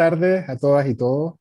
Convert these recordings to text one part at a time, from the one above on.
tardes a todas y todos.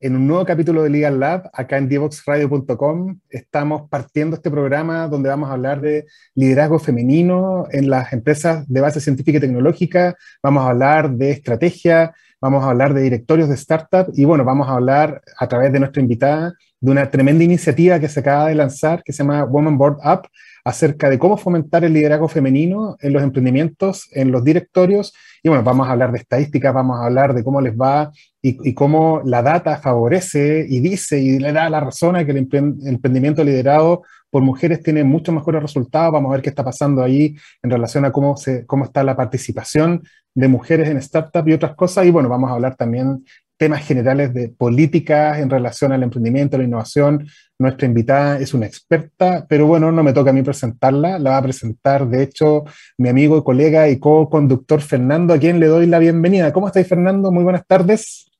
En un nuevo capítulo de Legal Lab, acá en divoxradio.com, estamos partiendo este programa donde vamos a hablar de liderazgo femenino en las empresas de base científica y tecnológica, vamos a hablar de estrategia, vamos a hablar de directorios de startup y bueno, vamos a hablar a través de nuestra invitada de una tremenda iniciativa que se acaba de lanzar que se llama Woman Board Up acerca de cómo fomentar el liderazgo femenino en los emprendimientos, en los directorios. Y bueno, vamos a hablar de estadísticas, vamos a hablar de cómo les va y, cómo la data favorece y dice y le da la razón a que el emprendimiento liderado por mujeres tiene muchos mejores resultados. Vamos a ver qué está pasando ahí en relación a cómo, se, cómo está la participación de mujeres en startups y otras cosas. Y bueno, vamos a hablar también temas generales de políticas en relación al emprendimiento, la innovación. Nuestra invitada es una experta, pero bueno, no me toca a mí presentarla, la va a presentar, de hecho, mi amigo, colega y co-conductor Fernando, a quien le doy la bienvenida. ¿Cómo estáis, Fernando? Muy buenas tardes.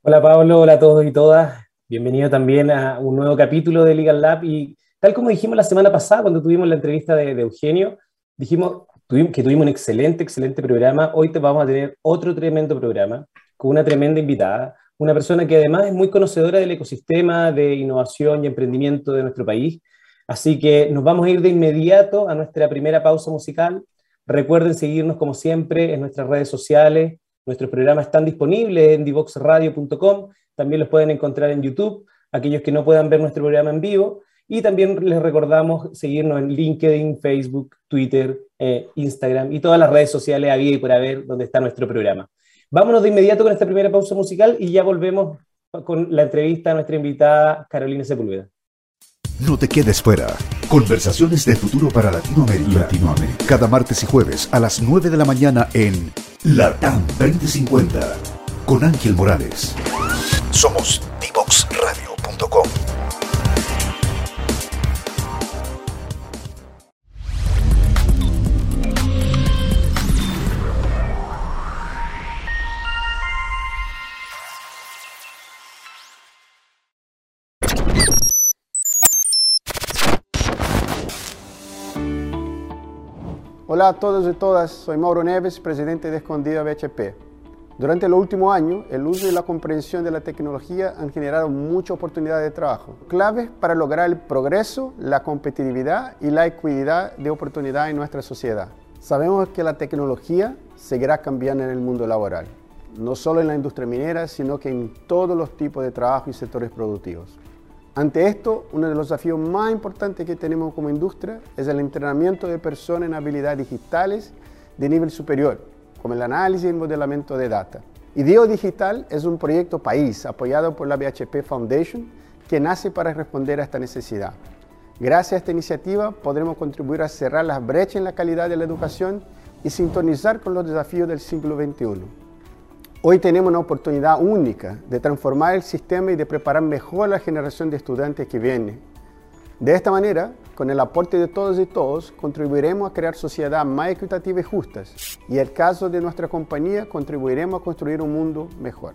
Hola, Pablo, hola a todos y todas. Bienvenido también a un nuevo capítulo de Legal Lab. Y tal como dijimos la semana pasada, cuando tuvimos la entrevista de, Eugenio, dijimos que tuvimos un excelente, excelente programa. Hoy te vamos a tener otro tremendo programa con una tremenda invitada, una persona que además es muy conocedora del ecosistema de innovación y emprendimiento de nuestro país. Así que nos vamos a ir de inmediato a nuestra primera pausa musical. Recuerden seguirnos como siempre en nuestras redes sociales. Nuestros programas están disponibles en divoxradio.com. También los pueden encontrar en YouTube, aquellos que no puedan ver nuestro programa en vivo. Y también les recordamos seguirnos en LinkedIn, Facebook, Twitter, eh, Instagram y todas las redes sociales a y por haber donde está nuestro programa. Vámonos de inmediato con esta primera pausa musical y ya volvemos con la entrevista a nuestra invitada Carolina Sepúlveda. No te quedes fuera. Conversaciones de futuro para Latinoamérica. Latinoamérica. Cada martes y jueves a las 9 de la mañana en LATAM 2050 con Ángel Morales. Somos divoxradio.com. Hola a todos y todas, soy Mauro Neves, presidente de Escondida BHP. Durante el último año, el uso y la comprensión de la tecnología han generado muchas oportunidades de trabajo, claves para lograr el progreso, la competitividad y la equidad de oportunidad en nuestra sociedad. Sabemos que la tecnología seguirá cambiando en el mundo laboral, no solo en la industria minera, sino que en todos los tipos de trabajo y sectores productivos. Ante esto, uno de los desafíos más importantes que tenemos como industria es el entrenamiento de personas en habilidades digitales de nivel superior, como el análisis y el modelamiento de data. IDEO Digital es un proyecto país apoyado por la BHP Foundation que nace para responder a esta necesidad. Gracias a esta iniciativa podremos contribuir a cerrar las brechas en la calidad de la educación y sintonizar con los desafíos del siglo XXI. Hoy tenemos una oportunidad única de transformar el sistema y de preparar mejor a la generación de estudiantes que viene. De esta manera, con el aporte de todos y todos, contribuiremos a crear sociedades más equitativas y justas. Y en el caso de nuestra compañía, contribuiremos a construir un mundo mejor.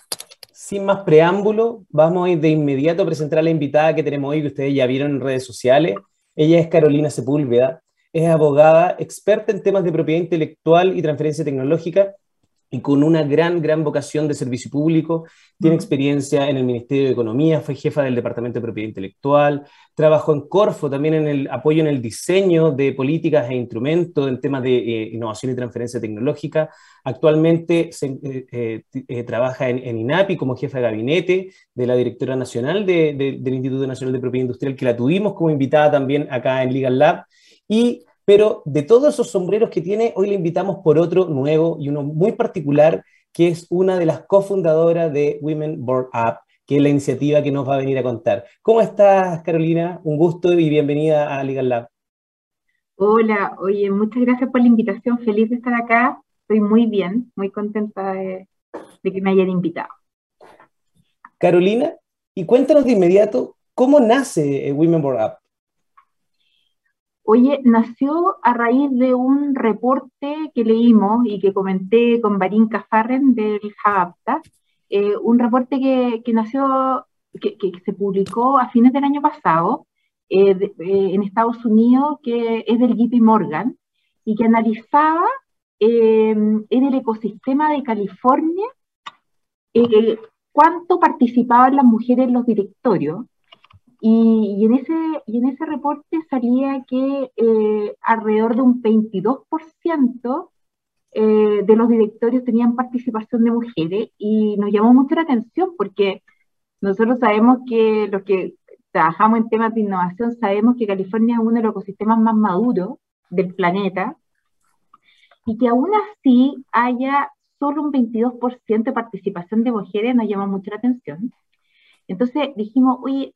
sin más preámbulo, vamos de inmediato a presentar a la invitada que tenemos hoy, que ustedes ya vieron en redes sociales. Ella es Carolina Sepúlveda, es abogada, experta en temas de propiedad intelectual y transferencia tecnológica y con una gran, gran vocación de servicio público. Tiene experiencia en el Ministerio de Economía, fue jefa del Departamento de Propiedad Intelectual, trabajó en Corfo también en el apoyo en el diseño de políticas e instrumentos en temas de eh, innovación y transferencia tecnológica. Actualmente se, eh, eh, trabaja en, INAPI como jefa de gabinete de la directora nacional del Instituto Nacional de Propiedad Industrial, que la tuvimos como invitada también acá en Legal Lab. Y pero de todos esos sombreros que tiene, hoy le invitamos por otro nuevo y uno muy particular, que es una de las cofundadoras de Women Board Up, que es la iniciativa que nos va a venir a contar. ¿Cómo estás, Carolina? Un gusto y bienvenida a Legal Lab. Hola, oye, muchas gracias por la invitación. Feliz de estar acá. Estoy muy bien, muy contenta de, que me hayan invitado. Carolina, y cuéntanos de inmediato, ¿cómo nace eh, Women Board Up? Oye, nació a raíz de un reporte que leímos y que comenté con Barín Cafarren del Javapta, eh, un reporte que, nació, que, se publicó a fines del año pasado eh, eh, en Estados Unidos, que es del JP Morgan, y que analizaba en el ecosistema de California cuánto participaban las mujeres en los directorios y, en ese, y en ese reporte salía que eh, alrededor de un 22% eh, de los directorios tenían participación de mujeres y nos llamó mucho la atención porque nosotros sabemos que los que trabajamos en temas de innovación sabemos que California es uno de los ecosistemas más maduros del planeta y que aún así haya solo un 22% de participación de mujeres nos llama mucho la atención. Entonces dijimos, oye,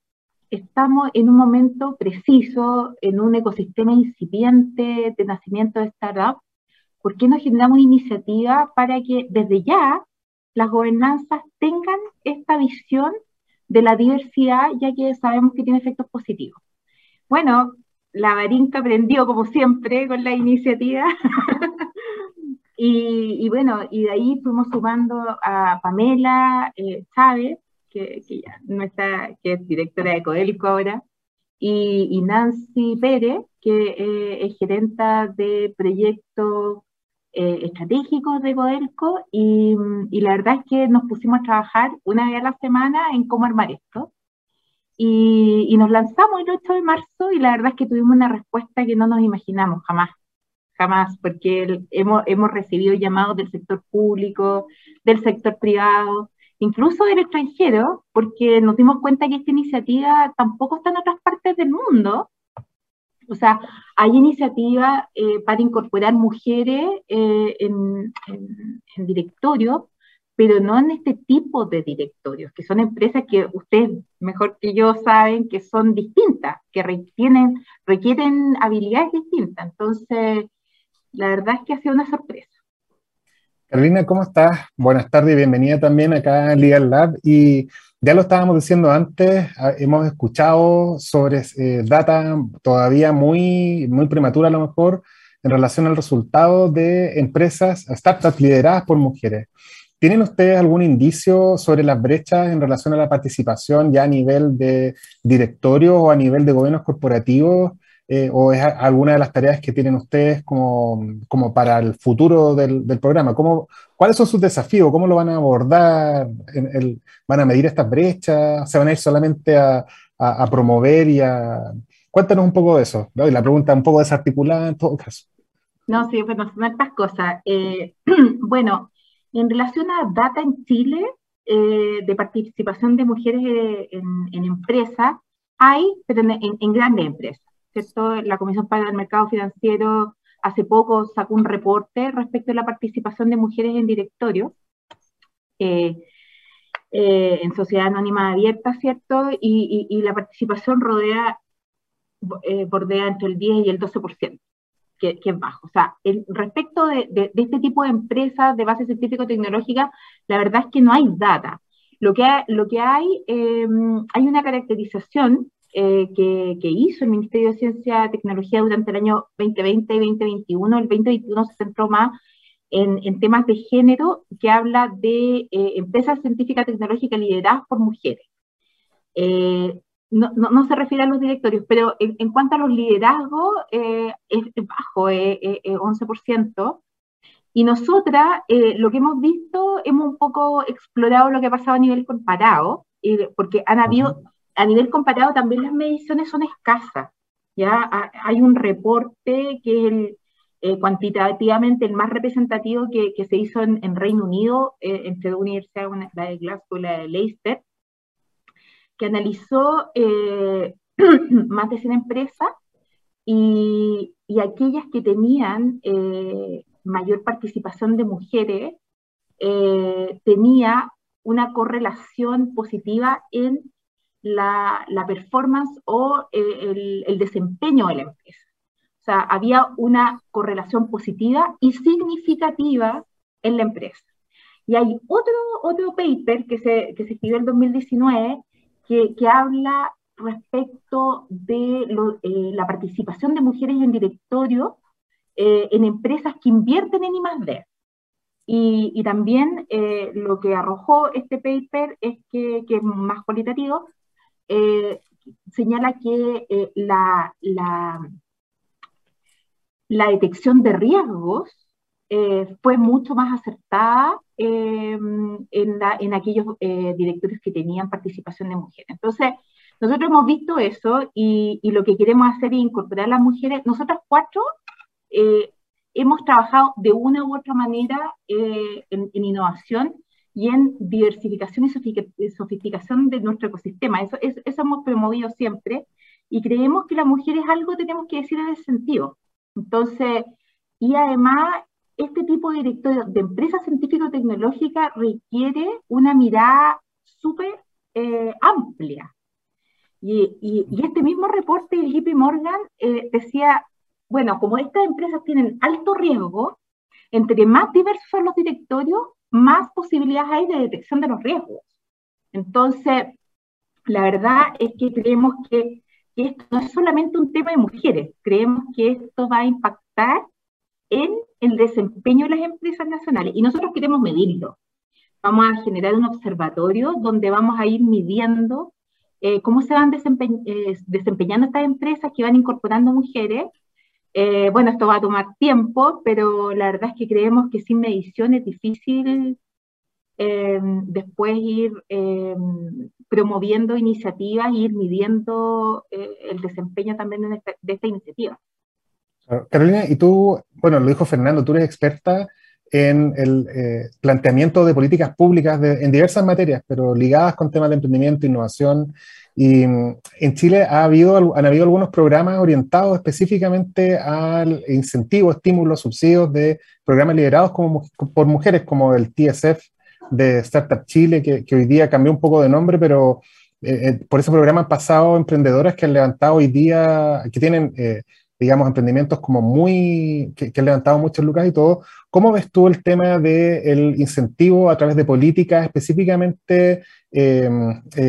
estamos en un momento preciso, en un ecosistema incipiente de nacimiento de startups, ¿por qué no generamos iniciativa para que desde ya las gobernanzas tengan esta visión de la diversidad, ya que sabemos que tiene efectos positivos? Bueno, la Barinca aprendió como siempre con la iniciativa. y, bueno, y de ahí fuimos sumando a Pamela eh, Chávez, que, ya no está, que es directora de Codelco ahora, y, Nancy Pérez, que eh, es gerenta de proyectos eh, estratégicos de Codelco, y, la verdad es que nos pusimos a trabajar una vez a la semana en cómo armar esto. Y, y, nos lanzamos el 8 de marzo y la verdad es que tuvimos una respuesta que no nos imaginamos jamás, jamás, porque hemos, hemos recibido llamados del sector público, del sector privado, incluso del extranjero, porque nos dimos cuenta que esta iniciativa tampoco está en otras partes del mundo. O sea, hay iniciativas eh, para incorporar mujeres eh, en, en, directorio, pero no en este tipo de directorios, que son empresas que ustedes mejor que yo saben que son distintas, que requieren, requieren habilidades distintas. Entonces, la verdad es que ha sido una sorpresa. Carolina, ¿cómo estás? Buenas tardes y bienvenida también acá en Legal Lab. Y ya lo estábamos diciendo antes, ah, hemos escuchado sobre eh, data todavía muy, muy prematura a lo mejor en relación al resultado de empresas, startups lideradas por mujeres. ¿Tienen ustedes algún indicio sobre las brechas en relación a la participación ya a nivel de directorio o a nivel de gobiernos corporativos eh, o es alguna de las tareas que tienen ustedes como, como para el futuro del, programa? ¿Cómo, ¿Cuáles son sus desafíos? ¿Cómo lo van a abordar? ¿Van a medir estas brechas? ¿Se van a ir solamente a, promover y a... Cuéntanos un poco de eso. Y la pregunta un poco desarticulada en todo caso. No, sí, bueno, son estas cosas. Eh, bueno, en relación a data en Chile, eh, de participación de mujeres en, empresas, hay, pero en grandes empresas. La Comisión para el Mercado Financiero hace poco sacó un reporte respecto a la participación de mujeres en directorio, eh, eh, en sociedad anónima abierta, ¿cierto? Y, la participación rodea, eh, bordea entre el 10 y el 12%. Que, que, es bajo. O sea, respecto de, este tipo de empresas de base científico-tecnológica, la verdad es que no hay data. Lo que, lo que hay, hay una caracterización eh, que, hizo el Ministerio de Ciencia y Tecnología durante el año 2020 y 2021. El 2021 se centró más en, temas de género, que habla de eh, empresas científicas tecnológicas lideradas por mujeres. Eh, no, no, se refiere a los directorios, pero en, cuanto a los liderazgos, es, bajo, es 11%. Y nosotras, lo que hemos visto, hemos un poco explorado lo que ha pasado a nivel comparado, porque han habido a nivel comparado también las mediciones son escasas. Ya hay un reporte que es el, eh, cuantitativamente el más representativo que, se hizo en, Reino Unido, eh, entre dos universidades, la de Glasgow y la de Leicester, que analizó eh, más de 100 empresas y, y aquellas que tenían mayor participación de mujeres tenía una correlación positiva en la, performance o eh, el, desempeño de la empresa. O sea, había una correlación positiva y significativa en la empresa. Y hay otro, otro paper que se, que se escribió en 2019 que, que habla respecto de eh, la participación de mujeres en directorio eh, en empresas que invierten en I+.D. Y, y también lo que arrojó este paper es que, que es más cualitativo, eh, señala que eh, la, la, detección de riesgos eh, fue mucho más acertada en, en, aquellos directores que tenían participación de mujeres. Entonces, nosotros hemos visto eso y, lo que queremos hacer es incorporar a las mujeres. Nosotros cuatro hemos trabajado de una u otra manera en, innovación y en diversificación y sofisticación de nuestro ecosistema. Eso, eso hemos promovido siempre y creemos que las mujeres algo tenemos que decir en ese sentido. Entonces, y además, este tipo de directorio de empresa científico-tecnológica requiere una mirada súper eh, amplia. Y, y, este mismo reporte de JP Morgan eh, decía, bueno, como estas empresas tienen alto riesgo, entre más diversos son los directorios, más posibilidades hay de detección de los riesgos. Entonces, la verdad es que creemos que, esto no es solamente un tema de mujeres, creemos que esto va a impactar en el desempeño de las empresas nacionales y nosotros queremos medirlo. Vamos a generar un observatorio donde vamos a ir midiendo eh, cómo se van eh, desempeñando estas empresas que van incorporando mujeres eh, bueno, esto va a tomar tiempo, pero la verdad es que creemos que sin medición es difícil eh, después ir eh, promoviendo iniciativas e ir midiendo el desempeño también de esta, iniciativa. Carolina, y tú, bueno, lo dijo Fernando, tú eres experta en el planteamiento de políticas públicas en diversas materias, pero ligadas con temas de emprendimiento, innovación. Y mm, en Chile ha habido, han habido algunos programas orientados específicamente al incentivo, estímulos, subsidios de programas liderados como, por mujeres, como el TSF de Startup Chile, que, hoy día cambió un poco de nombre, pero eh, eh, por ese programa han pasado emprendedoras que han levantado hoy día, que tienen, eh, digamos, emprendimientos como muy, que, han levantado muchos lucas y todo. ¿Cómo ves tú el tema del incentivo a través de políticas específicamente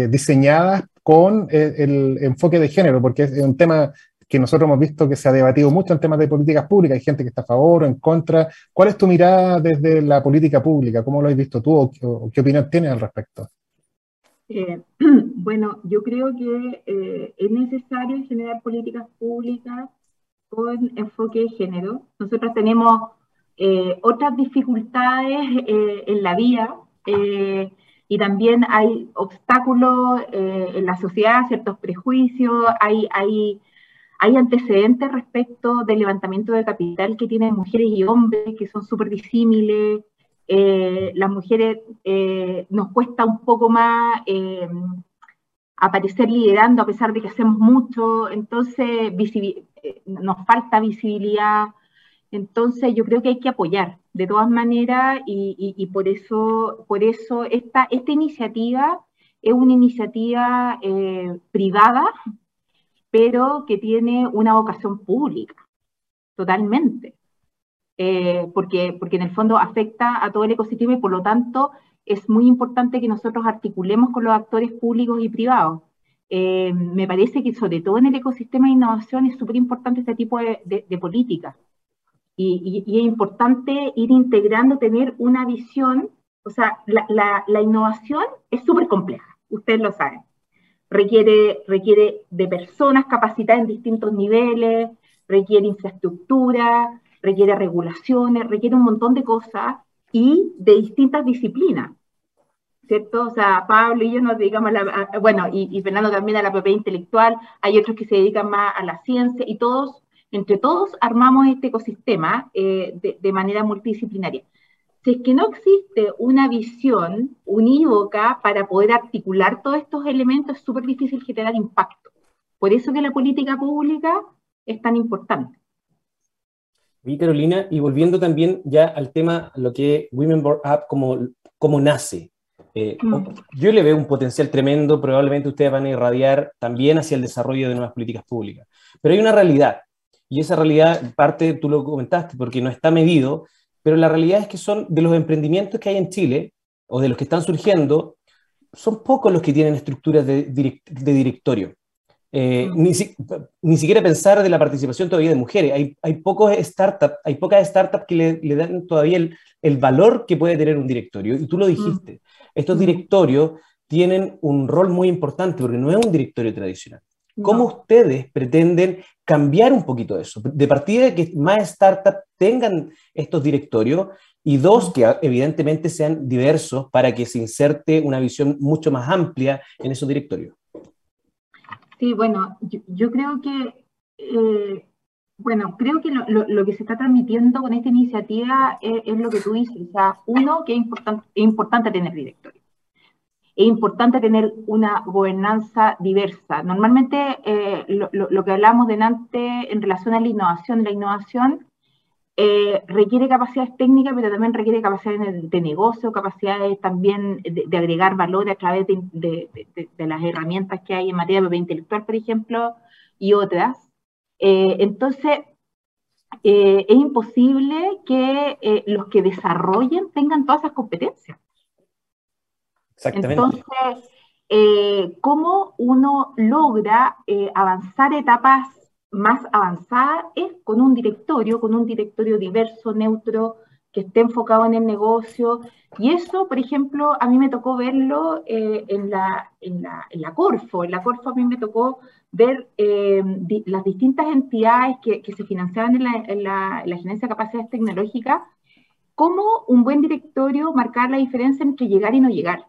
diseñadas con eh, el, enfoque de género, porque es un tema que nosotros hemos visto que se ha debatido mucho en temas de políticas públicas, hay gente que está a favor o en contra. ¿Cuál es tu mirada desde la política pública? ¿Cómo lo has visto tú o, qué opinión tienes al respecto? Eh, bueno, yo creo que eh, es necesario generar políticas públicas con enfoque de género. Nosotros tenemos otras dificultades en la vida y también hay obstáculos eh, en la sociedad, ciertos prejuicios, hay, hay, hay antecedentes respecto del levantamiento de capital que tienen mujeres y hombres que son súper disímiles. Eh, las mujeres eh, nos cuesta un poco más aparecer liderando a pesar de que hacemos mucho, entonces nos falta visibilidad. Entonces yo creo que hay que apoyar de todas maneras y, por eso, por eso esta, esta iniciativa es una iniciativa eh, privada, pero que tiene una vocación pública, totalmente. Eh, porque, porque en el fondo afecta a todo el ecosistema y por lo tanto es muy importante que nosotros articulemos con los actores públicos y privados. Eh, me parece que sobre todo en el ecosistema de innovación es súper importante este tipo de, políticas y, es importante ir integrando, tener una visión, o sea, la, la, innovación es súper compleja, ustedes lo saben. Requiere, requiere de personas capacitadas en distintos niveles, requiere infraestructura, requiere regulaciones, requiere un montón de cosas y de distintas disciplinas. ¿Cierto? O sea, Pablo y yo nos dedicamos a la, bueno, y, y Fernando también a la propiedad intelectual, hay otros que se dedican más a la ciencia y todos entre todos armamos este ecosistema eh, de, manera multidisciplinaria. Si es que no existe una visión unívoca para poder articular todos estos elementos, es súper difícil generar impacto. Por eso que la política pública es tan importante. Vi, Carolina, y volviendo también ya al tema, lo que Women Board Up, como, como nace. Eh, mm. Yo le veo un potencial tremendo, probablemente ustedes van a irradiar también hacia el desarrollo de nuevas políticas públicas. Pero hay una realidad, y esa realidad, parte tú lo comentaste, porque no está medido, pero la realidad es que son de los emprendimientos que hay en Chile, o de los que están surgiendo, son pocos los que tienen estructuras de, directorio. Eh, mm. ni, siquiera pensar de la participación todavía de mujeres. Hay, hay pocos startups, hay pocas startups que le, dan todavía el, el, valor que puede tener un directorio. Y tú lo mm. dijiste. Estos directorios tienen un rol muy importante porque no es un directorio tradicional. ¿Cómo ustedes pretenden cambiar un poquito eso? De partida de que más startups tengan estos directorios y dos, que evidentemente sean diversos para que se inserte una visión mucho más amplia en esos directorios. Sí, bueno, yo, creo que, eh, bueno, creo que lo, que se está transmitiendo con esta iniciativa es, lo que tú dices, o sea, uno, que es, es importante tener directorio es importante tener una gobernanza diversa. Normalmente eh, lo, que hablamos delante en relación a la innovación, la innovación eh, requiere capacidades técnicas, pero también requiere capacidades de, negocio, capacidades también de, agregar valor a través de, las herramientas que hay en materia de propiedad intelectual, por ejemplo, y otras. Eh, entonces, es imposible que los que desarrollen tengan todas esas competencias. Entonces, eh, ¿cómo uno logra eh, avanzar etapas más avanzadas? Es con un directorio, con un directorio diverso, neutro, que esté enfocado en el negocio. Y eso, por ejemplo, a mí me tocó verlo eh, en, la, en, la, Corfo. En la Corfo a mí me tocó ver las distintas entidades que, se financiaban en la, en la, en la Gerencia de Capacidades Tecnológicas, cómo un buen directorio marcar la diferencia entre llegar y no llegar.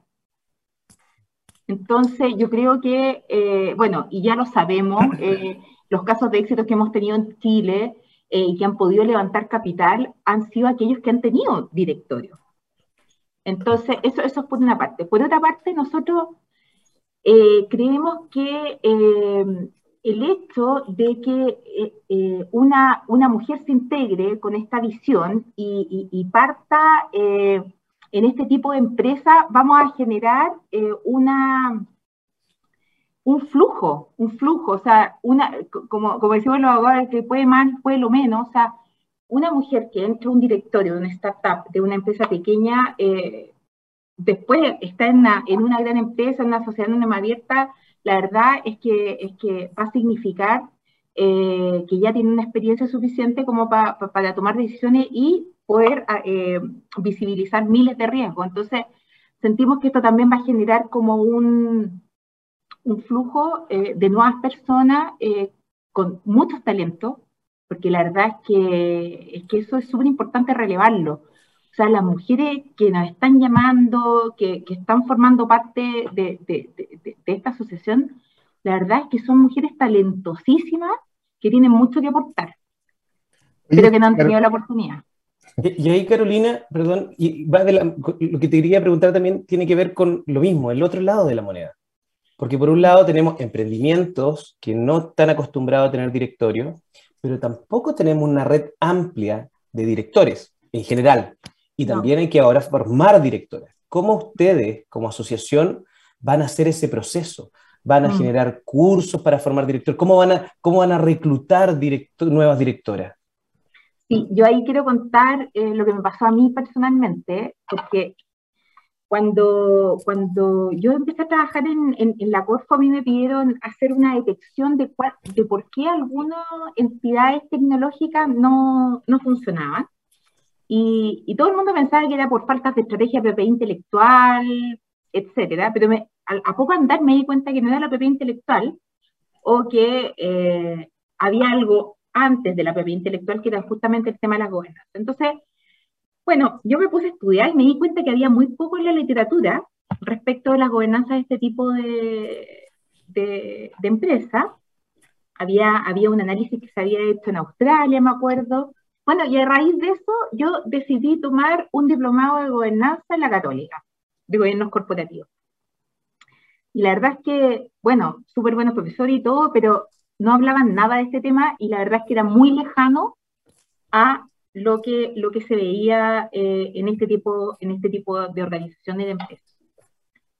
Entonces, yo creo que, eh, bueno, y ya lo sabemos, eh, los casos de éxito que hemos tenido en Chile eh, y que han podido levantar capital han sido aquellos que han tenido directorio. Entonces, eso, eso es por una parte. Por otra parte, nosotros creemos que el hecho de que una, una, mujer se integre con esta visión y, y parta en este tipo de empresa vamos a generar eh, una, un flujo, un flujo, o sea, una, como, como decimos los abogados, que puede más, puede lo menos, o sea, una mujer que entra a un directorio de una startup, de una empresa pequeña, eh, después está en una, en una, gran empresa, en una sociedad más abierta, la verdad es que, es que va a significar eh, que ya tiene una experiencia suficiente como para tomar decisiones y poder ah, eh, visibilizar miles de riesgos. Entonces, sentimos que esto también va a generar como un, un flujo eh, de nuevas personas eh, con muchos talentos, porque la verdad es que, es que eso es súper importante relevarlo. O sea, las mujeres que nos están llamando, que, que están formando parte de, de, de, de, esta asociación, la verdad es que son mujeres talentosísimas que tienen mucho que aportar, pero que no han tenido la oportunidad. Y, ahí, Carolina, perdón, y va de lo que te quería preguntar también tiene que ver con lo mismo, el otro lado de la moneda. Porque por un lado tenemos emprendimientos que no están acostumbrados a tener directorio, pero tampoco tenemos una red amplia de directores en general. Y también hay que ahora formar directores. ¿Cómo ustedes, como asociación, van a hacer ese proceso? ¿Van a mm. generar cursos para formar directores? ¿Cómo van a, cómo van a reclutar nuevas directoras? Sí, yo ahí quiero contar eh, lo que me pasó a mí personalmente, porque cuando, cuando yo empecé a trabajar en, en, la Corfo, a mí me pidieron hacer una detección de, de por qué algunas entidades tecnológicas no, no funcionaban. Y, y, todo el mundo pensaba que era por faltas de estrategia PP intelectual, etcétera, pero a, poco andar me di cuenta que no era la PP intelectual o que eh, había algo antes de la propiedad intelectual, que era justamente el tema de las gobernanza. Entonces, bueno, yo me puse a estudiar y me di cuenta que había muy poco en la literatura respecto de las gobernanzas de este tipo de, de, empresa. Había, había un análisis que se había hecho en Australia, me acuerdo. Bueno, y a raíz de eso yo decidí tomar un diplomado de gobernanza en la católica, de gobiernos corporativos. Y la verdad es que, bueno, súper buenos profesores y todo, pero no hablaban nada de este tema y la verdad es que era muy lejano a lo que, lo que se veía eh, en, este tipo, en este tipo de organizaciones de empresas.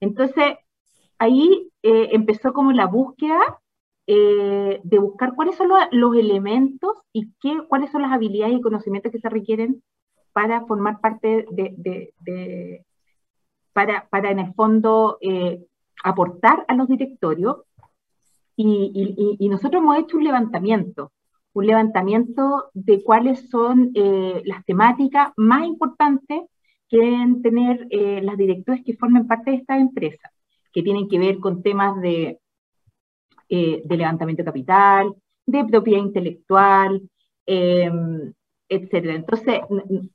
Entonces, ahí eh, empezó como la búsqueda eh, de buscar cuáles son los, elementos y qué, cuáles son las habilidades y conocimientos que se requieren para formar parte de, para, para, en el fondo aportar a los directorios. Y, nosotros hemos hecho un levantamiento, un levantamiento de cuáles son las temáticas más importantes que deben tener las directores que formen parte de esta empresa, que tienen que ver con temas de eh, de levantamiento de capital, de propiedad intelectual, eh, etcétera. Entonces,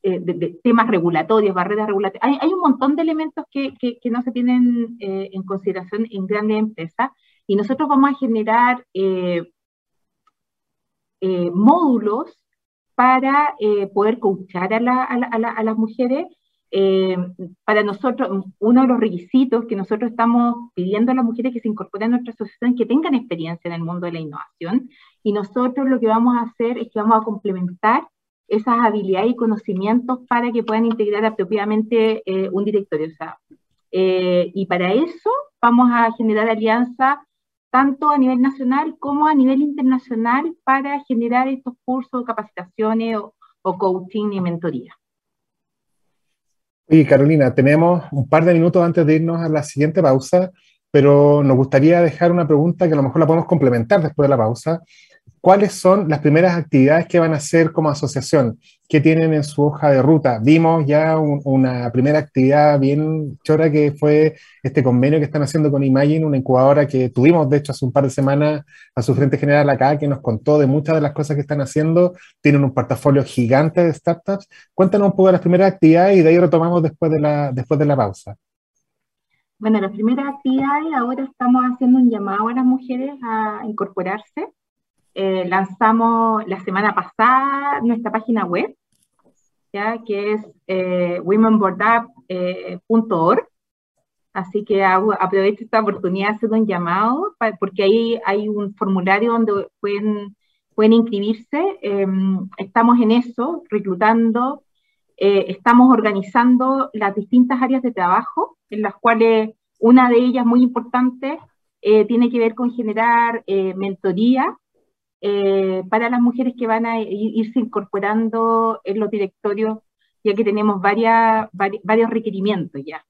eh, de, temas regulatorios, barreras regulatorias. Hay, un montón de elementos que, no se tienen eh, en consideración en grandes empresas y nosotros vamos a generar módulos para poder coachar a, a las mujeres eh, para nosotros, uno de los requisitos que nosotros estamos pidiendo a las mujeres que se incorporen a nuestra asociación que tengan experiencia en el mundo de la innovación. Y nosotros lo que vamos a hacer es que vamos a complementar esas habilidades y conocimientos para que puedan integrar apropiadamente eh, un directorio. Eh, y para eso vamos a generar alianzas tanto a nivel nacional como a nivel internacional para generar estos cursos, capacitaciones o coaching y mentoría. Y Carolina, tenemos un par de minutos antes de irnos a la siguiente pausa, pero nos gustaría dejar una pregunta que a lo mejor la podemos complementar después de la pausa, ¿Cuáles son las primeras actividades que van a hacer como asociación? ¿Qué tienen en su hoja de ruta? Vimos ya una primera actividad bien chora que fue este convenio que están haciendo con Imagine, una incubadora que tuvimos, de hecho, hace un par de semanas a su frente general acá, que nos contó de muchas de las cosas que están haciendo. Tienen un portafolio gigante de startups. Cuéntanos un poco de las primeras actividades y de ahí retomamos después de la, después de la pausa. Bueno, las primeras actividades, ahora estamos haciendo un llamado a las mujeres a incorporarse eh, lanzamos la semana pasada nuestra página web, ¿ya? que es eh, womenboardup.org. Eh, Así que aprovecho esta oportunidad de hacer un llamado, porque ahí hay un formulario donde pueden, pueden inscribirse. Em, estamos en eso, reclutando, eh, estamos organizando las distintas áreas de trabajo, en las cuales una de ellas muy importante tiene que ver con generar mentoría eh, para las mujeres que van a irse incorporando en los directorios, ya que tenemos varias, varios requerimientos ya.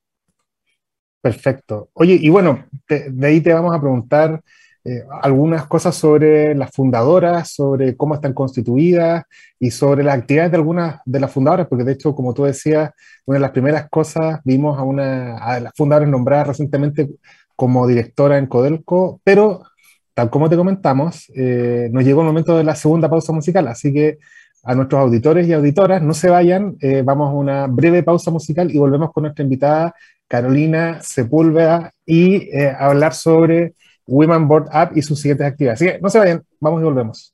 Perfecto. Oye, y bueno, de ahí te vamos a preguntar eh, algunas cosas sobre las fundadoras, sobre cómo están constituidas y sobre las actividades de algunas de las fundadoras, porque de hecho, como tú decías, una de las primeras cosas, vimos a una de las fundadoras nombrada recientemente como directora en Codelco, pero tal como te comentamos, eh, nos llegó el momento de la segunda pausa musical, así que a nuestros auditores y auditoras, no se vayan, eh, vamos a una breve pausa musical y volvemos con nuestra invitada Carolina Sepúlveda y eh, hablar sobre Women Board Up y sus siguientes actividades. Así que no se vayan, vamos y volvemos.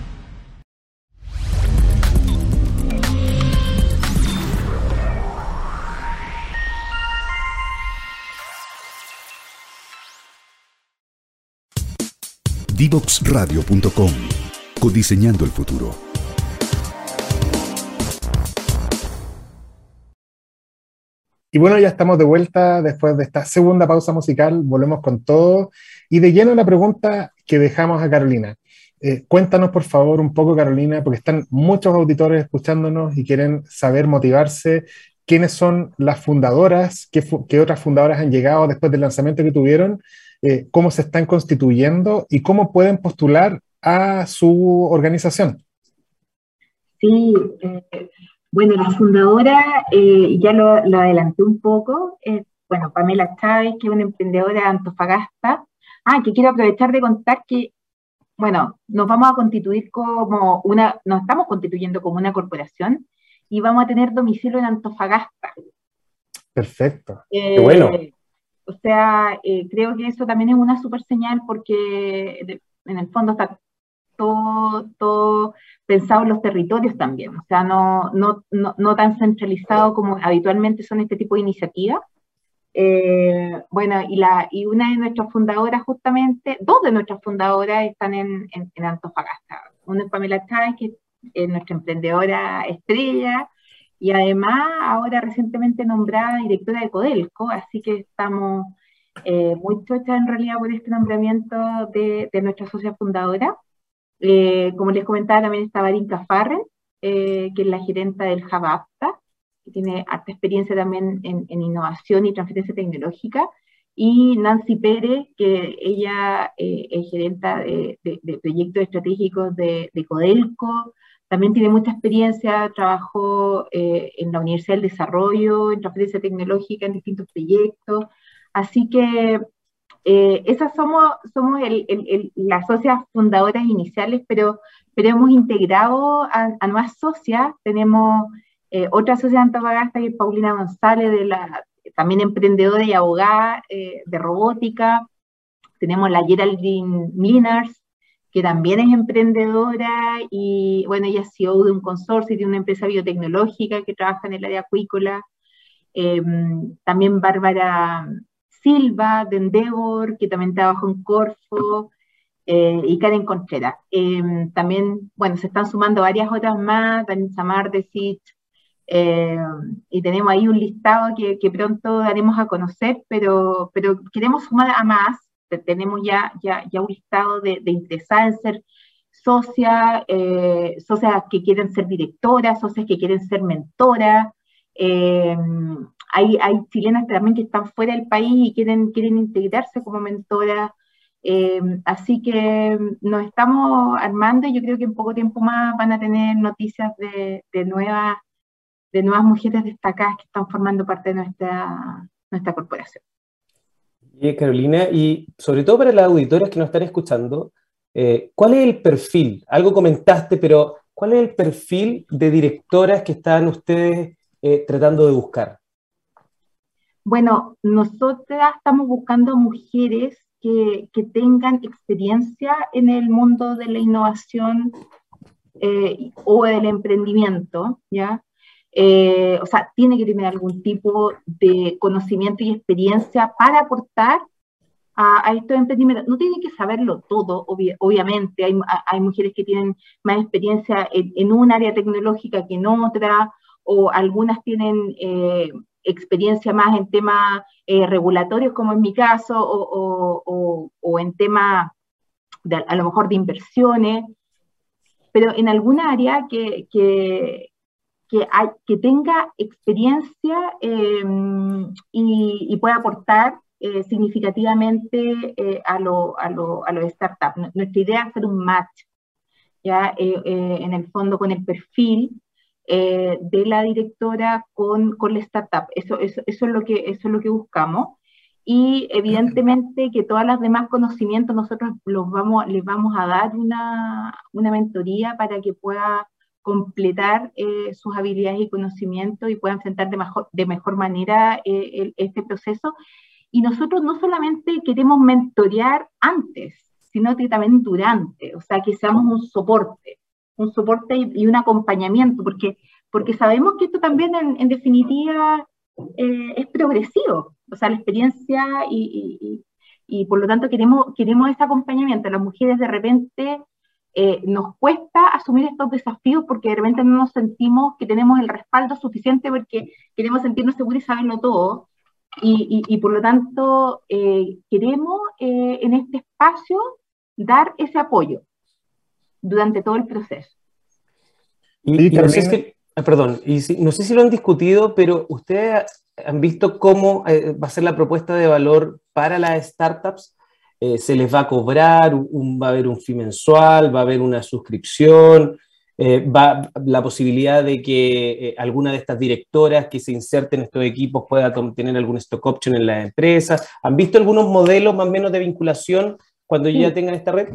Divoxradio.com, codiseñando el futuro. Y bueno, ya estamos de vuelta después de esta segunda pausa musical, volvemos con todo. Y de lleno la pregunta que dejamos a Carolina. Eh, cuéntanos por favor un poco, Carolina, porque están muchos auditores escuchándonos y quieren saber, motivarse, quiénes son las fundadoras, qué, otras fundadoras han llegado después del lanzamiento que tuvieron, eh, cómo se están constituyendo y cómo pueden postular a su organización. Sí, eh, bueno, la fundadora, eh, ya lo, adelanté un poco, bueno, Pamela Chávez, que es una emprendedora de Antofagasta. Ah, que quiero aprovechar de contar que, bueno, nos vamos a constituir como una, nos estamos constituyendo como una corporación y vamos a tener domicilio en Antofagasta. Perfecto. Eh, Qué bueno. O sea, eh, creo que eso también es una super señal porque en el fondo está todo, todo pensado en los territorios también, o sea, no, no, no, no tan centralizado como habitualmente son este tipo de iniciativas. Eh, bueno, y, la, y una de nuestras fundadoras, justamente, dos de nuestras fundadoras están en, en, Antofagasta. Una es Pamela Chávez, que es nuestra emprendedora estrella, y además ahora recientemente nombrada directora de Codelco, así que estamos eh, muy chochas en realidad por este nombramiento de, de nuestra socia fundadora. Eh, como les comentaba, también está Barinka Farren, eh, que es la gerenta del Javapta, que tiene harta experiencia también en, innovación y transferencia tecnológica, y Nancy Pérez, que ella es gerenta de, proyectos estratégicos de, Codelco, también tiene mucha experiencia, trabajó en la Universidad del Desarrollo, en transferencia tecnológica, en distintos proyectos, así que eh, esas somos, somos las socias fundadoras iniciales, pero, pero hemos integrado a, nuevas socias. Tenemos eh, otra socia de Antofagasta, que es Paulina González, también emprendedora y abogada eh, de robótica. Tenemos la Geraldine Minars, que también es emprendedora y, bueno, ella es CEO de un consorcio y de una empresa biotecnológica que trabaja en el área acuícola. también Bárbara Silva de Endeavor, que también trabajó en Corfo, eh, y Karen Contreras. Em, también, bueno, se están sumando varias otras más, Dani Samar de SIT, em, y tenemos ahí un listado que, pronto daremos a conocer, pero, pero queremos sumar a más. Tenemos ya, ya, ya un listado de, de interesadas en ser socias, eh, socias que quieren ser directoras, socias que quieren ser mentoras. Em, hay, chilenas también que están fuera del país y quieren, quieren integrarse como mentoras. Eh, así que nos estamos armando y yo creo que en poco tiempo más van a tener noticias de, nuevas, de nuevas mujeres destacadas que están formando parte de nuestra, nuestra corporación. Y Carolina, y sobre todo para las auditoras que nos están escuchando, eh, ¿cuál es el perfil? Algo comentaste, pero ¿cuál es el perfil de directoras que están ustedes eh, tratando de buscar? Bueno, nosotras estamos buscando mujeres que, tengan experiencia en el mundo de la innovación eh, o del emprendimiento, ¿ya? Eh, o sea, tiene que tener algún tipo de conocimiento y experiencia para aportar a, estos emprendimientos. No tiene que saberlo todo, obviamente. Hay, mujeres que tienen más experiencia en, un área tecnológica que en otra, o algunas tienen eh, experiencia más en temas eh, regulatorios, como en mi caso, o, en temas a lo mejor de inversiones, pero en alguna área que, hay, que tenga experiencia em, y, pueda aportar eh, significativamente eh, a, lo, a, lo, a los startups. Nuestra idea es hacer un match, ya en el fondo con el perfil eh, de la directora con, con la startup. Eso, eso, eso, es lo que, eso es lo que buscamos. Y evidentemente que todas las demás conocimientos nosotros los vamos, les vamos a dar una, una mentoría para que pueda completar eh, sus habilidades y conocimientos y pueda enfrentar de mejor, de mejor manera eh, este proceso. Y nosotros no solamente queremos mentorear antes, sino también durante, o sea, que seamos un soporte un soporte y, un acompañamiento, porque, porque sabemos que esto también en, definitiva eh, es progresivo, o sea, la experiencia y, y, por lo tanto queremos, queremos ese acompañamiento. Las mujeres de repente eh, nos cuesta asumir estos desafíos porque de repente no nos sentimos que tenemos el respaldo suficiente porque queremos sentirnos seguros y saberlo todo. Y, y, por lo tanto, eh, queremos en este espacio dar ese apoyo durante todo el proceso. Y, no sé si, ah, perdón, y no sé si lo han discutido, pero ustedes han visto cómo eh, va a ser la propuesta de valor para las startups. Eh, se les va a cobrar, va a haber un fee mensual, va a haber una suscripción, eh, va la posibilidad de que alguna de estas directoras que se inserten en estos equipos pueda tener algún stock option en la empresa. ¿Han visto algunos modelos más o menos de vinculación cuando ya tengan esta red?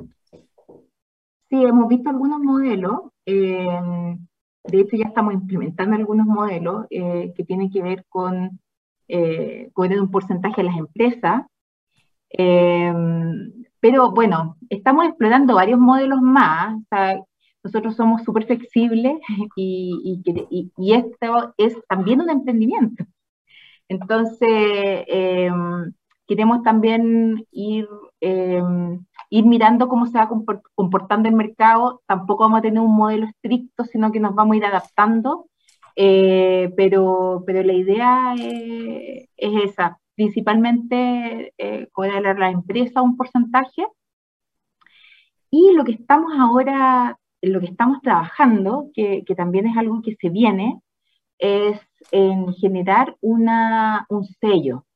Sí, hemos visto algunos modelos. Eh, de hecho, ya estamos implementando algunos modelos eh, que tienen que ver con eh, un porcentaje de las empresas. Pero bueno, estamos explorando varios modelos más. nosotros somos súper flexibles y, esto es también un emprendimiento. Entonces, em, queremos también ir, em, ir mirando cómo se va comportando el mercado. Tampoco vamos a tener un modelo estricto, sino que nos vamos a ir adaptando. Eh, pero, pero la idea es, esa, principalmente eh, cobrar la empresa un porcentaje. Y lo que estamos ahora, lo que estamos trabajando, que, que también es algo que se viene, es en generar una, un sello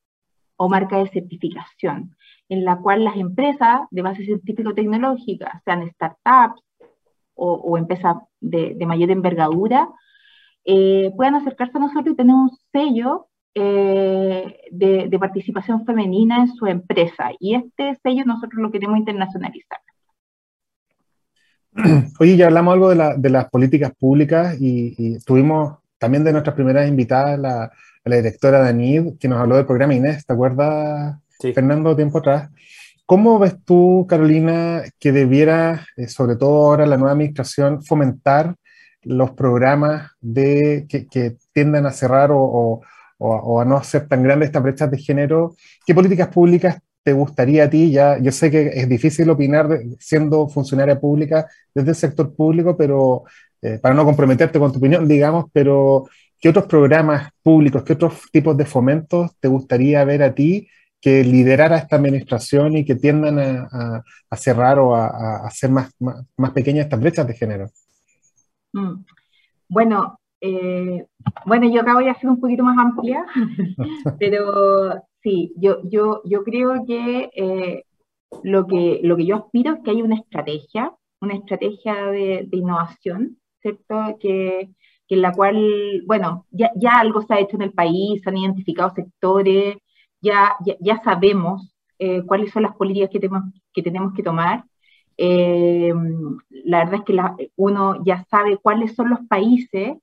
o marca de certificación, en la cual las empresas de base científico-tecnológica, sean startups o, empresas de, mayor envergadura, eh, puedan acercarse a nosotros y tener un sello eh, de, de, participación femenina en su empresa. Y este sello nosotros lo queremos internacionalizar. Oye, ya hablamos algo de, la, de las políticas públicas y, y, tuvimos también de nuestras primeras invitadas la, la directora Danid, que nos habló del programa Inés, ¿te acuerdas, Fernando, tiempo atrás? ¿Cómo ves tú, Carolina, que debiera, eh, sobre todo ahora la nueva administración, fomentar los programas de, que, que tiendan a cerrar o, o, a no hacer tan grandes estas brechas de género? ¿Qué políticas públicas te gustaría a ti? Ya, yo sé que es difícil opinar siendo funcionaria pública desde el sector público, pero eh, para no comprometerte con tu opinión, digamos, pero ¿qué otros programas públicos, qué otros tipos de fomentos te gustaría ver a ti que liderara esta administración y que tiendan a, cerrar o a, hacer más, más, pequeñas estas brechas de género? Mm. Bueno, eh, bueno, yo acá voy a ser un poquito más amplia, pero sí, yo, yo, yo creo que, eh, lo que lo que yo aspiro es que haya una estrategia, una estrategia de, innovación ¿cierto? Que, que, en la cual, bueno, ya, ya, algo se ha hecho en el país, se han identificado sectores, ya, ya, sabemos eh, cuáles son las políticas que tenemos que, tomar. La verdad es que uno ya sabe cuáles son los países,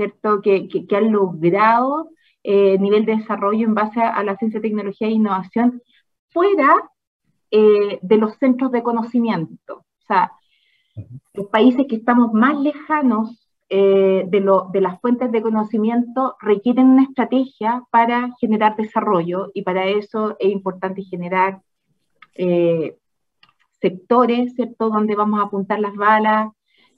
¿cierto?, que, que, han logrado eh, nivel de desarrollo en base a, la ciencia, tecnología e innovación fuera de los centros de conocimiento. O sea, los países que estamos más lejanos eh, de, lo, de, las fuentes de conocimiento requieren una estrategia para generar desarrollo y para eso es importante generar eh, sectores, ¿cierto?, donde vamos a apuntar las balas,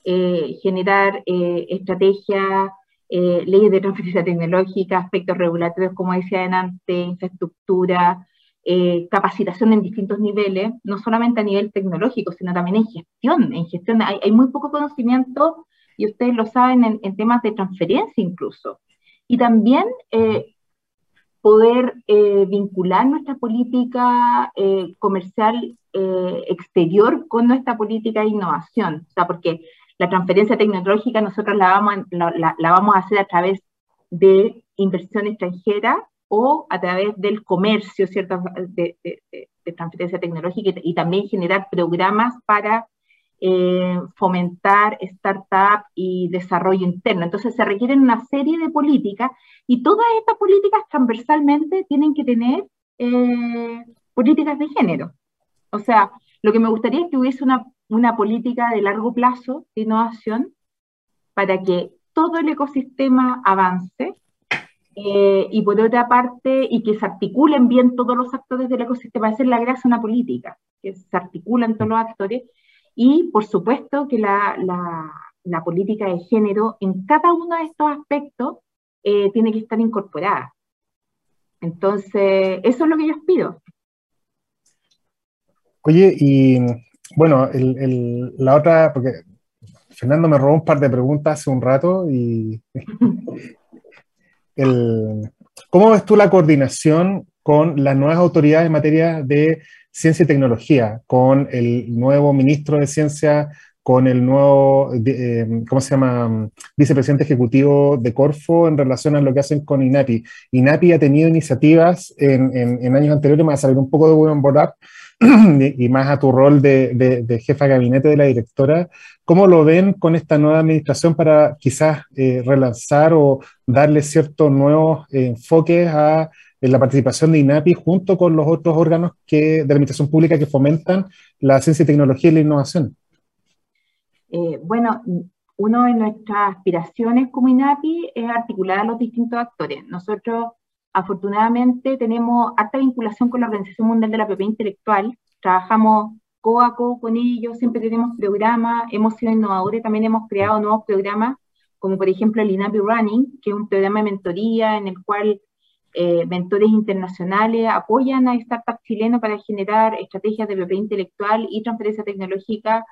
eh, generar estrategias, leyes de transferencia tecnológica, aspectos regulatorios, como decía antes, infraestructura, eh, capacitación en distintos niveles, no solamente a nivel tecnológico, sino también en gestión. En gestión hay, muy poco conocimiento, y ustedes lo saben, en, temas de transferencia incluso. Y también eh, poder eh, vincular nuestra política comercial exterior con nuestra política de innovación. O sea, porque la transferencia tecnológica nosotros la vamos, la, la vamos a hacer a través de inversión extranjera o a través del comercio, ¿cierto? De, transferencia tecnológica y, también generar programas para eh, fomentar startup y desarrollo interno. Entonces se requieren una serie de políticas y todas estas políticas transversalmente tienen que tener eh, políticas de género. O sea, lo que me gustaría es que hubiese una, una política de largo plazo de innovación para que todo el ecosistema avance eh, y por otra parte, y que se articulen bien todos los actores del ecosistema, esa es la gracia una política, que se articulan todos los actores, y por supuesto que la, la, política de género en cada uno de estos aspectos eh, tiene que estar incorporada. Entonces, eso es lo que yo pido. Oye, y bueno, el, la otra, porque Fernando me robó un par de preguntas hace un rato y ¿cómo ves tú la coordinación con las nuevas autoridades en materia de ciencia y tecnología, con el nuevo ministro de Ciencia, con el nuevo, eh, ¿cómo se llama?, vicepresidente ejecutivo de Corfo en relación a lo que hacen con INAPI. INAPI ha tenido iniciativas en, años anteriores, me va a salir un poco de Women y más a tu rol de, jefa de gabinete de la directora, ¿cómo lo ven con esta nueva administración para quizás eh, relanzar o darle ciertos nuevos enfoques a en la participación de INAPI junto con los otros órganos de la administración pública que fomentan la ciencia y tecnología y la innovación? Eh, bueno, una de nuestras aspiraciones como INAPI es articular a los distintos actores. Nosotros, afortunadamente, tenemos alta vinculación con la Organización Mundial de la Propiedad Intelectual, trabajamos co a co con ellos, siempre tenemos programas, hemos sido innovadores, también hemos creado nuevos programas, como por ejemplo el INAPI Running, que es un programa de mentoría en el cual eh, mentores internacionales apoyan a startups chilenos para generar estrategias de propiedad intelectual y transferencia tecnológica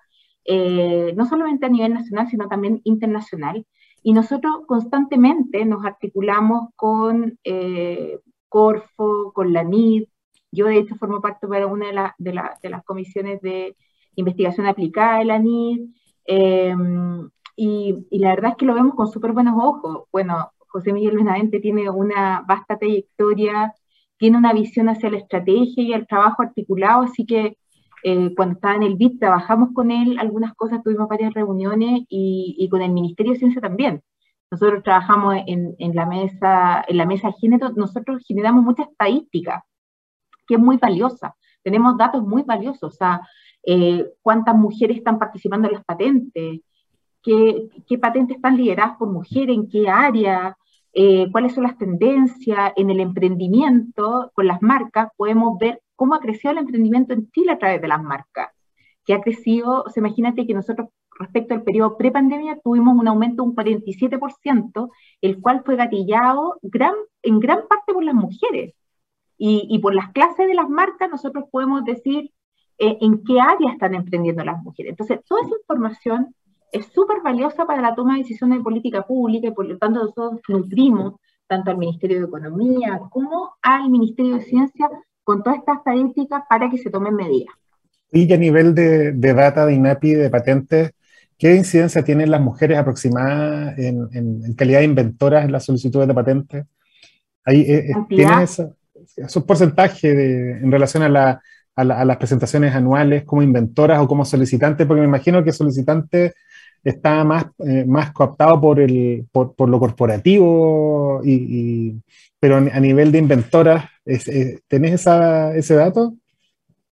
eh, no solamente a nivel nacional, sino también internacional. Y nosotros constantemente nos articulamos con eh, Corfo, con la NID. Yo, de hecho, formo parte de una de, las comisiones de investigación aplicada de la NID. Em, y, la verdad es que lo vemos con súper buenos ojos. Bueno, José Miguel Benavente tiene una vasta trayectoria, tiene una visión hacia la estrategia y el trabajo articulado, así que eh, cuando estaba en el BIT trabajamos con él algunas cosas, tuvimos varias reuniones y, con el Ministerio de Ciencia también. Nosotros trabajamos en, la mesa, en la mesa de género, nosotros generamos mucha estadística, que es muy valiosa. Tenemos datos muy valiosos, o sea, eh, cuántas mujeres están participando en las patentes, qué, qué patentes están lideradas por mujeres, en qué área, eh, cuáles son las tendencias en el emprendimiento con las marcas, podemos ver cómo ha crecido el emprendimiento en Chile a través de las marcas, que ha crecido, o sea, imagínate que nosotros respecto al periodo prepandemia tuvimos un aumento de un 47%, el cual fue gatillado en gran parte por las mujeres. Y, por las clases de las marcas nosotros podemos decir eh, en qué área están emprendiendo las mujeres. Entonces, toda esa información es súper valiosa para la toma de decisiones de política pública y por lo tanto nosotros nutrimos tanto al Ministerio de Economía como al Ministerio de Ciencia con todas estas estadísticas para que se tomen medidas. Y a nivel de, data de INAPI, de patentes, ¿qué incidencia tienen las mujeres aproximadas en, calidad de inventoras en las solicitudes de patentes? Ahí, eh, eh, ¿Tienes esos porcentajes en relación a, las presentaciones anuales como inventoras o como solicitantes? Porque me imagino que solicitantes está más, eh, más cooptado por, el, por, por lo corporativo, y, pero a nivel de inventoras, ¿tenés esa, ese dato?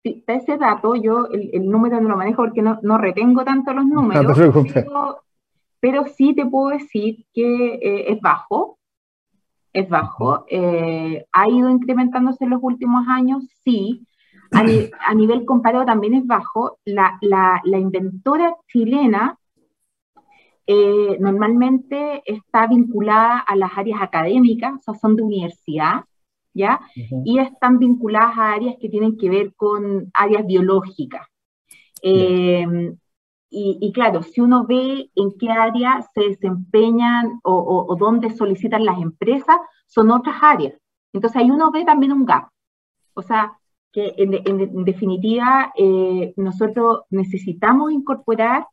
Sí, está ese dato, yo el, el, número no lo manejo porque no, no retengo tanto los números, pero, pero, sí te puedo decir que eh, es bajo, es bajo, eh, ha ido incrementándose en los últimos años, sí, a, a nivel comparado también es bajo, la, la, la inventora chilena eh, normalmente está vinculada a las áreas académicas, o sea, son de universidad, ¿ya? Y están vinculadas a áreas que tienen que ver con áreas biológicas. Eh, y, claro, si uno ve en qué área se desempeñan o, dónde solicitan las empresas, son otras áreas. Entonces ahí uno ve también un gap. O sea, que en, definitiva eh, nosotros necesitamos incorporar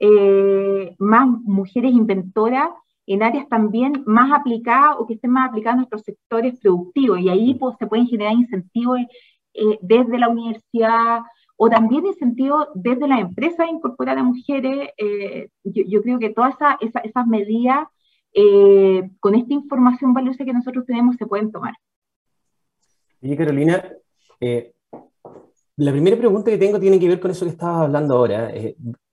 eh, más mujeres inventoras en áreas también más aplicadas o que estén más aplicadas en nuestros sectores productivos. Y ahí pues, se pueden generar incentivos eh, desde la universidad o también incentivos desde las empresas a incorporar a mujeres. Eh, yo, creo que todas esas medidas, con esta información valiosa que nosotros tenemos, se pueden tomar. Y Carolina, la primera pregunta que tengo tiene que ver con eso que estabas hablando ahora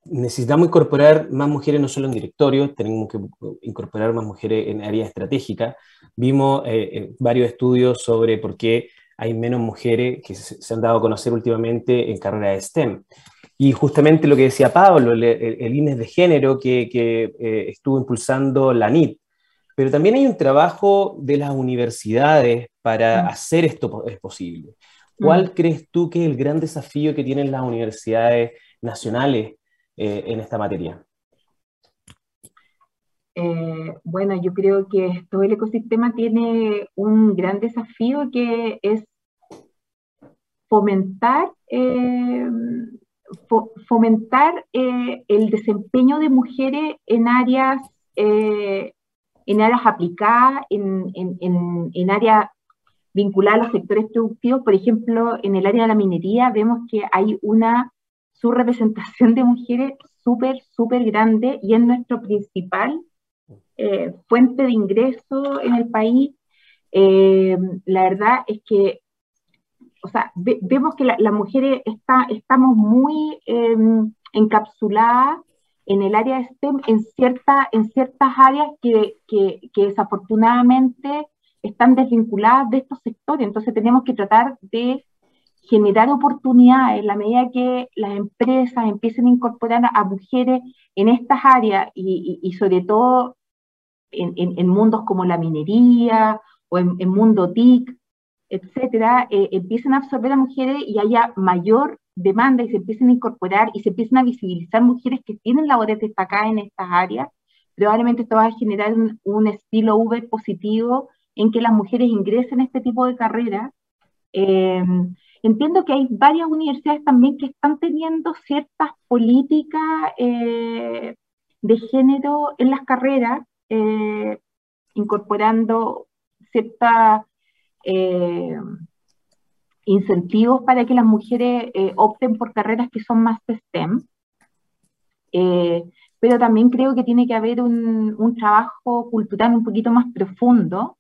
necesitamos incorporar más mujeres no solo en directorio, tenemos que incorporar más mujeres en áreas estratégicas. Vimos eh, eh, varios estudios sobre por qué hay menos mujeres que se, han dado a conocer últimamente en carrera de STEM. Y justamente lo que decía Pablo, el, el, INES de género que, eh, estuvo impulsando la NIT. Pero también hay un trabajo de las universidades para mm. hacer esto es posible. ¿Cuál mm. crees tú que es el gran desafío que tienen las universidades nacionales eh, en esta materia? Eh, bueno, yo creo que todo el ecosistema tiene un gran desafío que es fomentar, eh, fomentar el desempeño de mujeres en áreas, en áreas aplicadas, en, en, en áreas vinculadas a los sectores productivos. Por ejemplo, en el área de la minería vemos que hay una su representación de mujeres súper, súper grande y es nuestro principal eh, fuente de ingreso en el país. eh, la verdad es que, o sea, vemos que las mujeres está, estamos muy em, encapsuladas en el área de STEM en, cierta, en ciertas áreas que, que, que desafortunadamente están desvinculadas de estos sectores. Entonces tenemos que tratar de generar oportunidades en la medida que las empresas empiecen a incorporar a, mujeres en estas áreas y, sobre todo en, mundos como la minería o en, mundo TIC, etcétera, eh, empiecen a absorber a mujeres y haya mayor demanda y se empiecen a incorporar y se empiecen a visibilizar mujeres que tienen labores destacadas en estas áreas, probablemente esto va a generar un, estilo Uber positivo en que las mujeres ingresen a este tipo de carreras. Eh, entiendo que hay varias universidades también que están teniendo ciertas políticas eh, de género en las carreras, eh, incorporando ciertos incentivos para que las mujeres opten por carreras que son más STEM. pero también creo que tiene que haber un trabajo cultural un poquito más profundo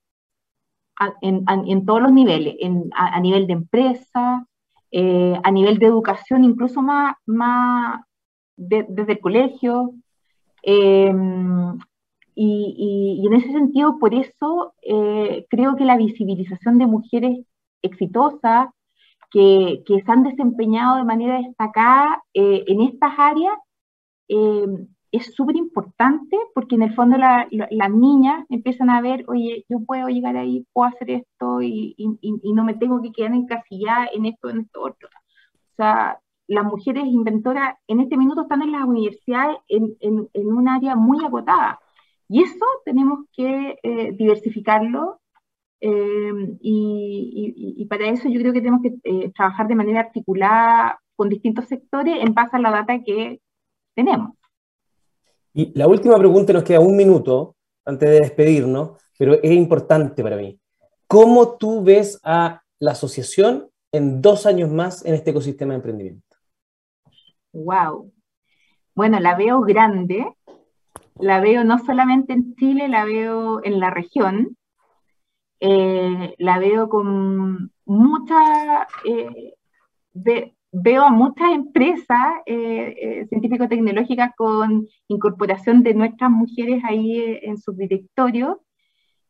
en, todos los niveles, a, nivel de empresa, eh, a nivel de educación, incluso más, más desde el colegio. Em, y, en ese sentido, por eso eh, creo que la visibilización de mujeres exitosas que, que se han desempeñado de manera destacada eh, en estas áreas em, es súper importante porque en el fondo las niñas empiezan a ver, oye, yo puedo llegar ahí, puedo hacer esto y, no me tengo que quedar encasillada en esto, en esto otro. O sea, las mujeres inventoras en este minuto están en las universidades en, en, un área muy agotada. Y eso tenemos que eh, diversificarlo eh, y, para eso yo creo que tenemos que eh, trabajar de manera articulada con distintos sectores en base a la data que tenemos. Y la última pregunta, nos queda un minuto antes de despedirnos, pero es importante para mí. ¿Cómo tú ves a la asociación en dos años más en este ecosistema de emprendimiento? Wow. Bueno, la veo grande, la veo no solamente en Chile, la veo en la región, eh, la veo con mucha eh, veo a muchas empresas eh, eh, científico-tecnológicas con incorporación de nuestras mujeres ahí eh, en sus directorios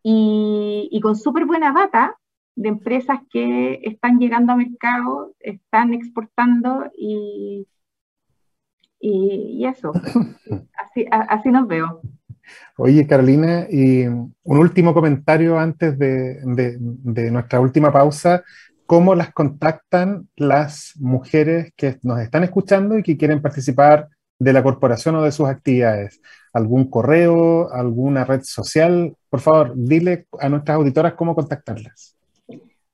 y, con súper buena data de empresas que están llegando a mercado, están exportando y, y, eso. Así, así nos veo. Oye, Carolina, y un último comentario antes de, de, nuestra última pausa cómo las contactan las mujeres que nos están escuchando y que quieren participar de la corporación o de sus actividades. ¿Algún correo, alguna red social? Por favor, dile a nuestras auditoras cómo contactarlas.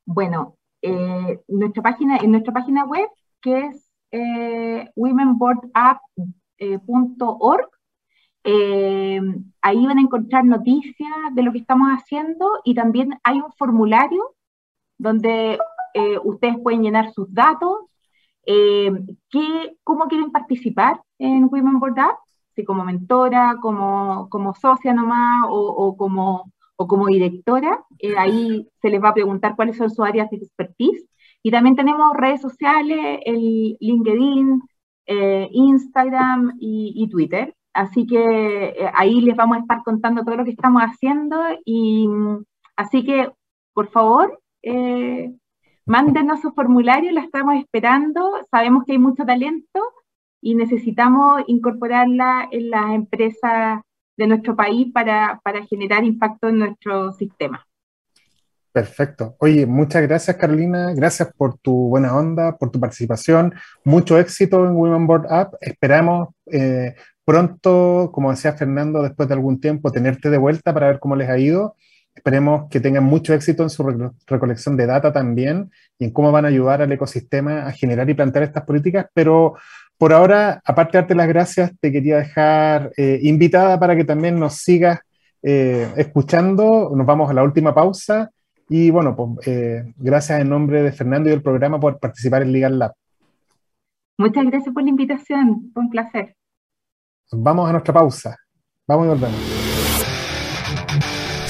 Bueno, eh, nuestra página, en nuestra página web, que es eh, womenboardapp.org, eh, ahí van a encontrar noticias de lo que estamos haciendo y también hay un formulario donde eh, ustedes pueden llenar sus datos, eh, cómo quieren participar en Women Board Up, si como mentora, como, como socia nomás o, como, o como directora, eh, ahí se les va a preguntar cuáles son sus áreas de expertise. Y también tenemos redes sociales, el LinkedIn, Instagram y, Twitter. Así que ahí les vamos a estar contando todo lo que estamos haciendo. Y así que, por favor, Mándenos su formulario, la estamos esperando. Sabemos que hay mucho talento y necesitamos incorporarla en las empresas de nuestro país para, generar impacto en nuestro sistema. Perfecto. Oye, muchas gracias Carolina, gracias por tu buena onda, por tu participación, mucho éxito en Women Board Up. Esperamos eh, pronto, como decía Fernando, después de algún tiempo, tenerte de vuelta para ver cómo les ha ido Esperemos que tengan mucho éxito en su recolección de data también y en cómo van a ayudar al ecosistema a generar y plantear estas políticas. Pero por ahora, aparte de darte las gracias, te quería dejar eh, invitada para que también nos sigas eh, escuchando. Nos vamos a la última pausa. Y bueno, pues eh, gracias en nombre de Fernando y del programa por participar en Legal Lab. Muchas gracias por la invitación. Fue un placer. Vamos a nuestra pausa. Vamos y volvemos.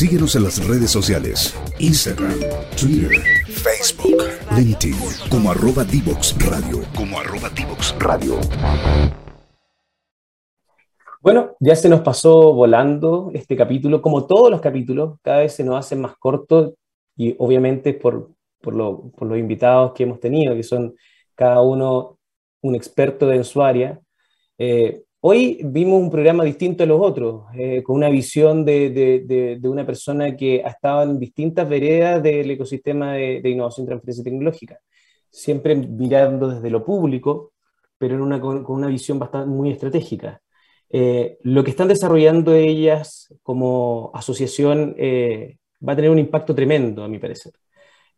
Síguenos en las redes sociales, Instagram, Twitter, Facebook, LinkedIn, como arroba Divox Radio, como arroba Divox Radio. Bueno, ya se nos pasó volando este capítulo, como todos los capítulos, cada vez se nos hacen más cortos y obviamente por, por, por los invitados que hemos tenido, que son cada uno un experto de su área. Eh, Hoy vimos un programa distinto a los otros, eh, con una visión de, una persona que ha estado en distintas veredas del ecosistema de, innovación, transferencia tecnológica, siempre mirando desde lo público, pero en una, con, una visión bastante muy estratégica. Eh, lo que están desarrollando ellas como asociación eh, va a tener un impacto tremendo, a mi parecer.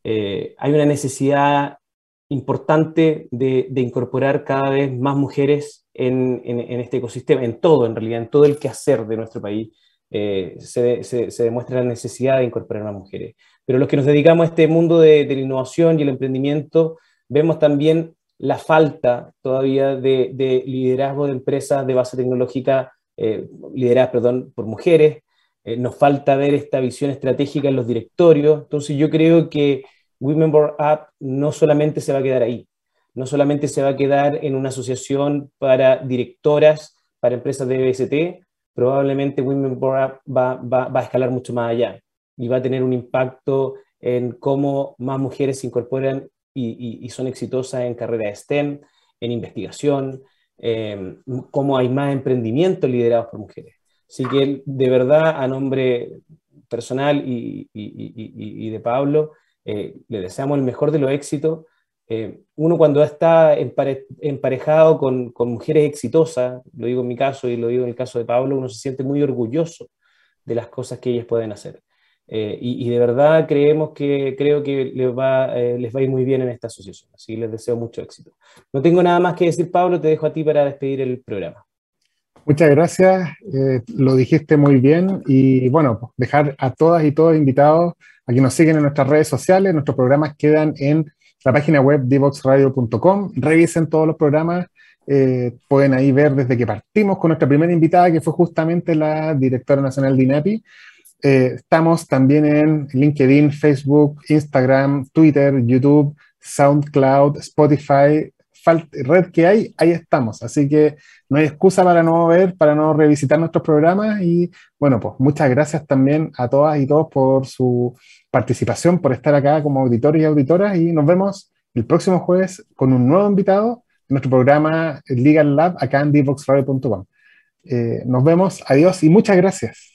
hay una necesidad importante de, incorporar cada vez más mujeres en, este ecosistema, en todo en realidad, en todo el quehacer de nuestro país, eh, se, demuestra la necesidad de incorporar más mujeres. Pero los que nos dedicamos a este mundo de, la innovación y el emprendimiento, vemos también la falta todavía de, liderazgo de empresas de base tecnológica, eh, lideradas perdón, por mujeres. Eh, nos falta ver esta visión estratégica en los directorios. Entonces yo creo que Women Board Up no solamente se va a quedar ahí, no solamente se va a quedar en una asociación para directoras, para empresas de BST, probablemente Women Board va, va, a escalar mucho más allá y va a tener un impacto en cómo más mujeres se incorporan y, son exitosas en carreras STEM, en investigación, eh, cómo hay más emprendimientos liderados por mujeres. Así que de verdad, a nombre personal y, de Pablo, eh, le deseamos el mejor de los éxitos eh, uno cuando está emparejado con, mujeres exitosas, lo digo en mi caso y lo digo en el caso de Pablo, uno se siente muy orgulloso de las cosas que ellas pueden hacer. Eh, y, de verdad creemos que, creo que les va, eh, les va a ir muy bien en esta asociación, así que les deseo mucho éxito. No tengo nada más que decir, Pablo, te dejo a ti para despedir el programa. Muchas gracias, lo dijiste muy bien y bueno, dejar a todas y todos invitados a que nos siguen en nuestras redes sociales, nuestros programas quedan en la página web divoxradio.com, revisen todos los programas, eh, pueden ahí ver desde que partimos con nuestra primera invitada, que fue justamente la directora nacional de INAPI. Eh, estamos también en LinkedIn, Facebook, Instagram, Twitter, YouTube, SoundCloud, Spotify, red que hay, ahí estamos. Así que no hay excusa para no ver, para no revisitar nuestros programas. Y bueno, pues muchas gracias también a todas y todos por su participación, por estar acá como auditores y auditoras. Y nos vemos el próximo jueves con un nuevo invitado en nuestro programa Legal Lab acá en divoxradio.com. Eh, nos vemos, adiós y muchas gracias.